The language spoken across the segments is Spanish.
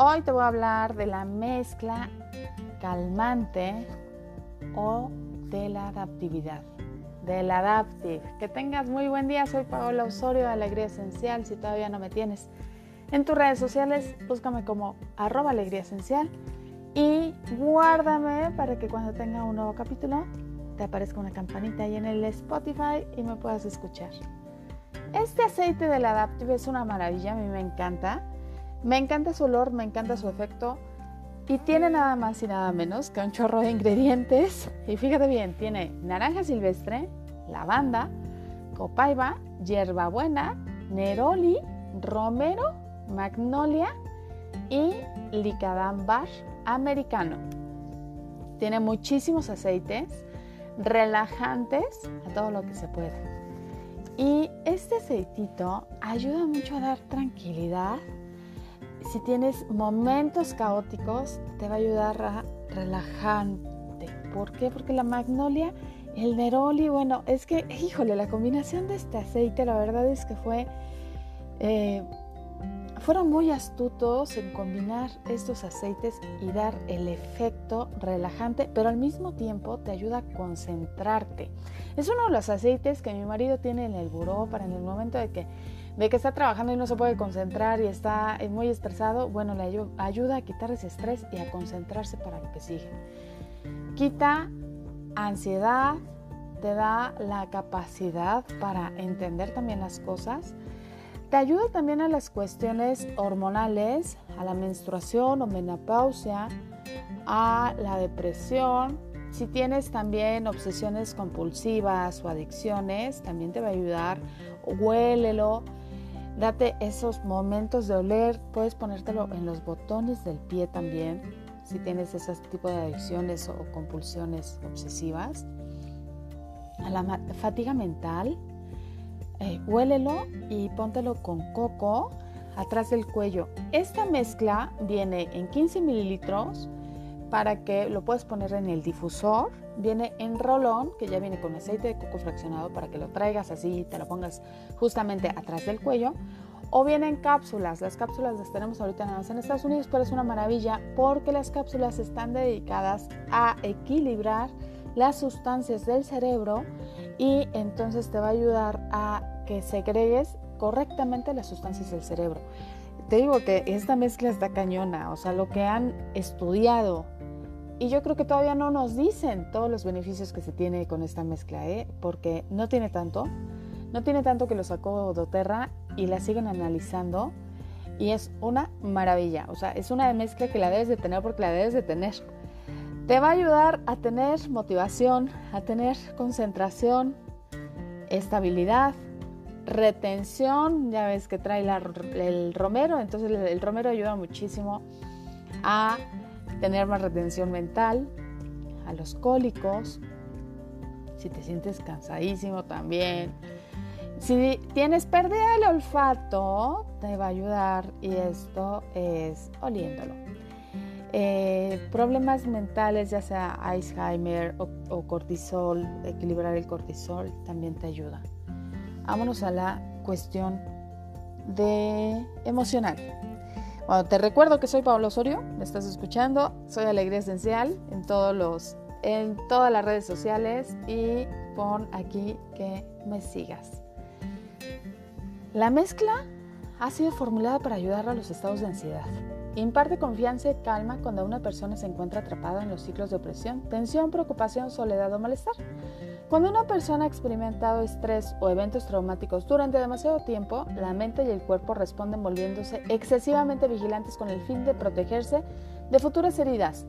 Hoy te voy a hablar de la mezcla calmante o de la adaptividad, del adaptive. Que tengas muy buen día, soy Paola Osorio de Alegría Esencial. Si todavía no me tienes en tus redes sociales, búscame como arroba alegría esencial y guárdame para que cuando tenga un nuevo capítulo te aparezca una campanita ahí en el Spotify y me puedas escuchar. Este aceite del Adaptive es una maravilla, a mí me encanta. Me encanta su olor, me encanta su efecto y tiene nada más y nada menos que un chorro de ingredientes. Y fíjate bien, tiene naranja silvestre, lavanda, copaiba, hierbabuena, neroli, romero, magnolia y licadambar americano. Tiene muchísimos aceites relajantes a todo lo que se pueda. Y este aceitito ayuda mucho a dar tranquilidad. Si tienes momentos caóticos, te va a ayudar a relajarte. ¿Por qué? Porque la magnolia, el neroli, bueno, es que, híjole, la combinación de este aceite, la verdad es que fue eh, fueron muy astutos en combinar estos aceites y dar el efecto relajante, pero al mismo tiempo te ayuda a concentrarte. Es uno de los aceites que mi marido tiene en el buró para en el momento de que, de que está trabajando y no se puede concentrar y está muy estresado, bueno, le ayuda a quitar ese estrés y a concentrarse para lo que sigue. Quita ansiedad, te da la capacidad para entender también las cosas te ayuda también a las cuestiones hormonales, a la menstruación o menopausia, a la depresión. Si tienes también obsesiones compulsivas o adicciones, también te va a ayudar. Huélelo. Date esos momentos de oler. Puedes ponértelo en los botones del pie también, si tienes ese tipo de adicciones o compulsiones obsesivas. A la fatiga mental, huélelo y póntelo con coco atrás del cuello. Esta mezcla viene en 15 mililitros para que lo puedas poner en el difusor. Viene en rolón, que ya viene con aceite de coco fraccionado para que lo traigas así y te lo pongas justamente atrás del cuello. O viene en cápsulas. Las cápsulas las tenemos ahorita nada más en Estados Unidos, pero es una maravilla porque las cápsulas están dedicadas a equilibrar las sustancias del cerebro y entonces te va a ayudar a que segregues correctamente las sustancias del cerebro. Te digo que esta mezcla está cañona, o sea, lo que han estudiado y yo creo que todavía no nos dicen todos los beneficios que se tiene con esta mezcla, ¿eh? porque no tiene tanto, no tiene tanto que lo sacó doTERRA y la siguen analizando y es una maravilla, o sea, es una mezcla que la debes de tener porque la debes de tener. Te va a ayudar a tener motivación, a tener concentración, estabilidad, retención. Ya ves que trae el romero, entonces el, romero ayuda muchísimo a tener más retención mental, a los cólicos, si te sientes cansadísimo también. Si tienes pérdida del olfato, te va a ayudar y esto es oliéndolo. Eh, problemas mentales, ya sea Alzheimer o, cortisol, equilibrar el cortisol también te ayuda. Vámonos a la cuestión de emocional. Bueno, te recuerdo que soy Pablo Osorio, me estás escuchando, soy Alegría Esencial en todos los en todas las redes sociales y pon aquí que me sigas. La mezcla ha sido formulada para ayudar a los estados de ansiedad Imparte confianza y calma cuando una persona se encuentra atrapada en los ciclos de opresión, tensión, preocupación, soledad o malestar. Cuando una persona ha experimentado estrés o eventos traumáticos durante demasiado tiempo, la mente y el cuerpo responden volviéndose excesivamente vigilantes con el fin de protegerse de futuras heridas.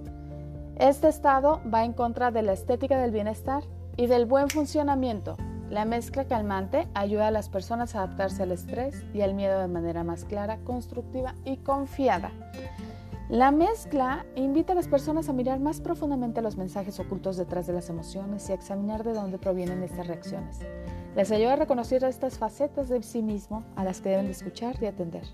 Este estado va en contra de la estética del bienestar y del buen funcionamiento, la mezcla calmante ayuda a las personas a adaptarse al estrés y al miedo de manera más clara, constructiva y confiada. La mezcla invita a las personas a mirar más profundamente los mensajes ocultos detrás de las emociones y a examinar de dónde provienen estas reacciones. Les ayuda a reconocer estas facetas de sí mismo a las que deben de escuchar y atender.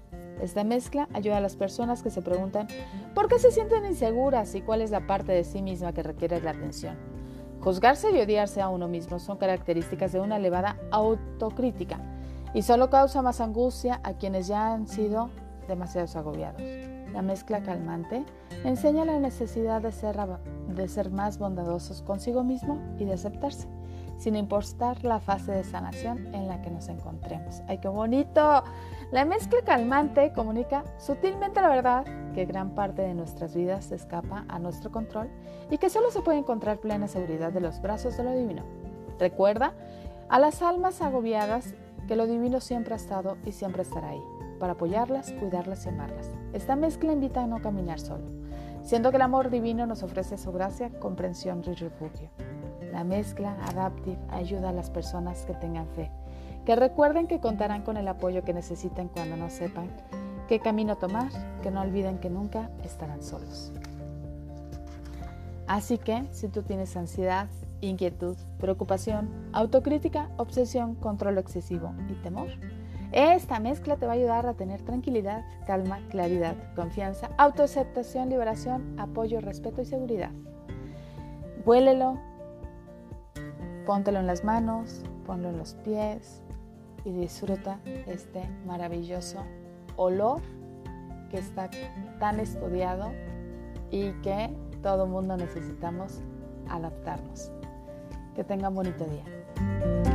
Esta mezcla ayuda a las personas que se preguntan por qué se sienten inseguras y cuál es la parte de sí misma que requiere la atención. Juzgarse y odiarse a uno mismo son características de una elevada autocrítica y solo causa más angustia a quienes ya han sido demasiados agobiados. La mezcla calmante enseña la necesidad de ser, de ser más bondadosos consigo mismo y de aceptarse, sin importar la fase de sanación en la que nos encontremos. ¡Ay, qué bonito! La mezcla calmante comunica sutilmente la verdad que gran parte de nuestras vidas se escapa a nuestro control y que solo se puede encontrar plena seguridad de los brazos de lo divino. Recuerda a las almas agobiadas que lo divino siempre ha estado y siempre estará ahí, para apoyarlas, cuidarlas y amarlas. Esta mezcla invita a no caminar solo, siendo que el amor divino nos ofrece su gracia, comprensión y refugio. La mezcla Adaptive ayuda a las personas que tengan fe, que recuerden que contarán con el apoyo que necesiten cuando no sepan qué camino tomar, que no olviden que nunca estarán solos. Así que si tú tienes ansiedad, inquietud, preocupación, autocrítica, obsesión, control excesivo y temor, esta mezcla te va a ayudar a tener tranquilidad, calma, claridad, confianza, autoaceptación, liberación, apoyo, respeto y seguridad. Huélelo, póntelo en las manos, ponlo en los pies y disfruta este maravilloso olor que está tan estudiado y que todo mundo necesitamos adaptarnos. Que tengan bonito día.